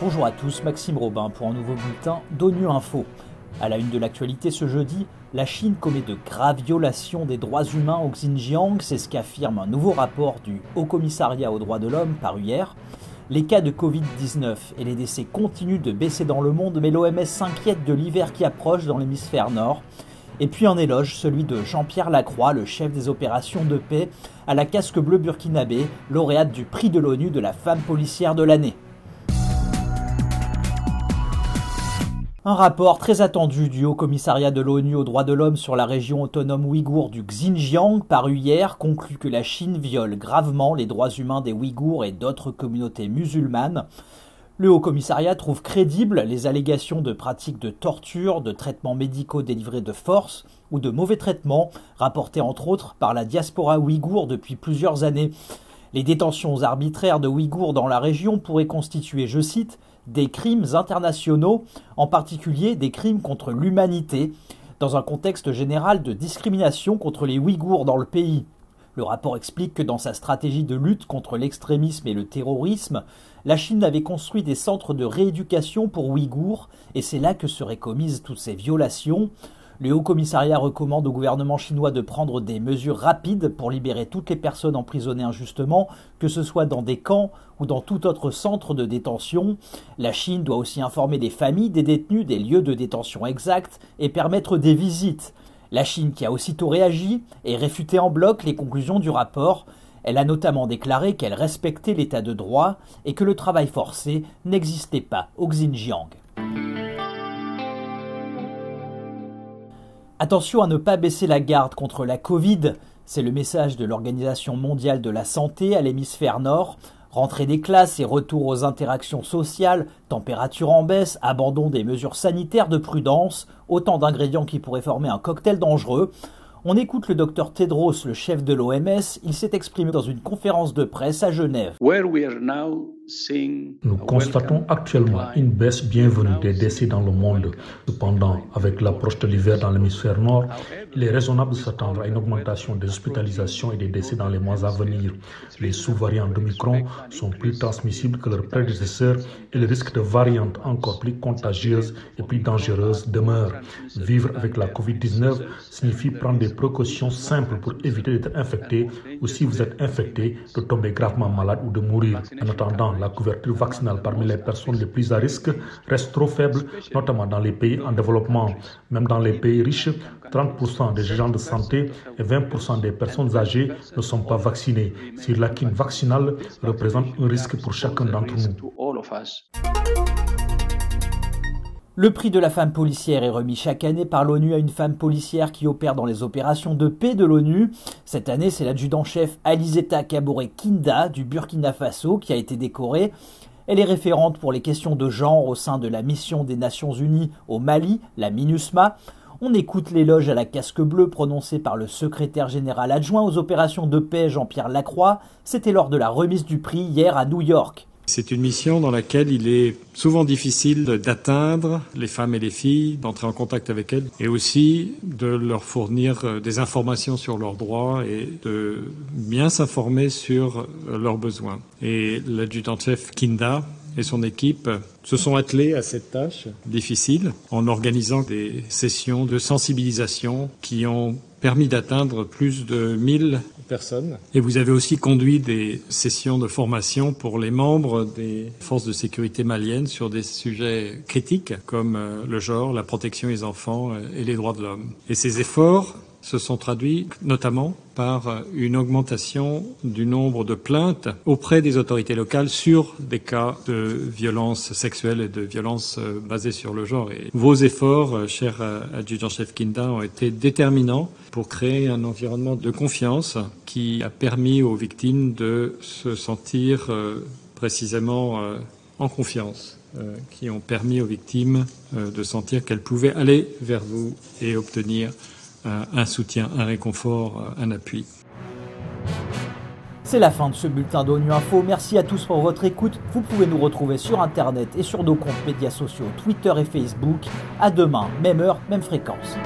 Bonjour à tous, Maxime Robin pour un nouveau bulletin d'ONU Info. À la une de l'actualité ce jeudi, la Chine commet de graves violations des droits humains au Xinjiang, c'est ce qu'affirme un nouveau rapport du Haut Commissariat aux droits de l'homme paru hier. Les cas de Covid-19 et les décès continuent de baisser dans le monde, mais l'OMS s'inquiète de l'hiver qui approche dans l'hémisphère nord. Et puis en éloge, celui de Jean-Pierre Lacroix, le chef des opérations de paix à la casque bleue burkinabé, lauréate du prix de l'ONU de la femme policière de l'année. Un rapport très attendu du Haut Commissariat de l'ONU aux droits de l'homme sur la région autonome ouïghour du Xinjiang, paru hier, conclut que la Chine viole gravement les droits humains des Ouïghours et d'autres communautés musulmanes. Le Haut Commissariat trouve crédibles les allégations de pratiques de torture, de traitements médicaux délivrés de force ou de mauvais traitements, rapportés entre autres par la diaspora ouïghour depuis plusieurs années. Les détentions arbitraires de Ouïghours dans la région pourraient constituer, je cite, des crimes internationaux, en particulier des crimes contre l'humanité, dans un contexte général de discrimination contre les Ouïghours dans le pays. Le rapport explique que dans sa stratégie de lutte contre l'extrémisme et le terrorisme, la Chine avait construit des centres de rééducation pour Ouïghours, et c'est là que seraient commises toutes ces violations. Le Haut Commissariat recommande au gouvernement chinois de prendre des mesures rapides pour libérer toutes les personnes emprisonnées injustement, que ce soit dans des camps ou dans tout autre centre de détention. La Chine doit aussi informer les familles des détenus des lieux de détention exacts et permettre des visites. La Chine qui a aussitôt réagi et réfuté en bloc les conclusions du rapport. Elle a notamment déclaré qu'elle respectait l'état de droit et que le travail forcé n'existait pas au Xinjiang. Attention à ne pas baisser la garde contre la Covid, c'est le message de l'Organisation mondiale de la santé à l'hémisphère nord. Rentrée des classes et retour aux interactions sociales, température en baisse, abandon des mesures sanitaires de prudence, autant d'ingrédients qui pourraient former un cocktail dangereux. On écoute le docteur Tedros, le chef de l'OMS. Il s'est exprimé dans une conférence de presse à Genève. Nous constatons actuellement une baisse bienvenue des décès dans le monde. Cependant, avec l'approche de l'hiver dans l'hémisphère nord, il est raisonnable de s'attendre à une augmentation des hospitalisations et des décès dans les mois à venir. Les sous-variants d'Omicron sont plus transmissibles que leurs prédécesseurs et le risque de variantes encore plus contagieuses et plus dangereuses demeure. Vivre avec la COVID-19 signifie prendre des précautions simples pour éviter d'être infecté ou si vous êtes infecté, de tomber gravement malade ou de mourir. En attendant, la couverture vaccinale parmi les personnes les plus à risque reste trop faible, notamment dans les pays en développement. Même dans les pays riches, 30% des agents de santé et 20% des personnes âgées ne sont pas vaccinées. Si l'acquis vaccinal représente un risque pour chacun d'entre nous. Le prix de la femme policière est remis chaque année par l'ONU à une femme policière qui opère dans les opérations de paix de l'ONU. Cette année, c'est l'adjudant-chef Alizeta Kabore Kinda du Burkina Faso qui a été décorée. Elle est référente pour les questions de genre au sein de la mission des Nations Unies au Mali, la MINUSMA. On écoute l'éloge à la casque bleue prononcé par le secrétaire général adjoint aux opérations de paix Jean-Pierre Lacroix. C'était lors de la remise du prix hier à New York. C'est une mission dans laquelle il est souvent difficile d'atteindre les femmes et les filles, d'entrer en contact avec elles et aussi de leur fournir euh, des informations sur leurs droits et de bien s'informer sur euh, leurs besoins. Et l'adjudant-chef Kinda et son équipe se sont attelés à cette tâche difficile en organisant des sessions de sensibilisation qui ont permis d'atteindre plus de 1000 personnes. Et vous avez aussi conduit des sessions de formation pour les membres des forces de sécurité maliennes sur des sujets critiques comme euh, le genre, la protection des enfants euh, et les droits de l'homme. Et ces efforts se sont traduits notamment par une augmentation du nombre de plaintes auprès des autorités locales sur des cas de violences sexuelles et de violences euh, basées sur le genre. Et vos efforts, euh, cher euh, adjudant-chef Kinda, ont été déterminants pour créer un environnement de confiance qui a permis aux victimes de se sentir précisément en confiance, qui ont permis aux victimes de sentir qu'elles pouvaient aller vers vous et obtenir un soutien, un réconfort, un appui. C'est la fin de ce bulletin d'ONU Info. Merci à tous pour votre écoute. Vous pouvez nous retrouver sur Internet et sur nos comptes médias sociaux Twitter et Facebook. À demain, même heure, même fréquence.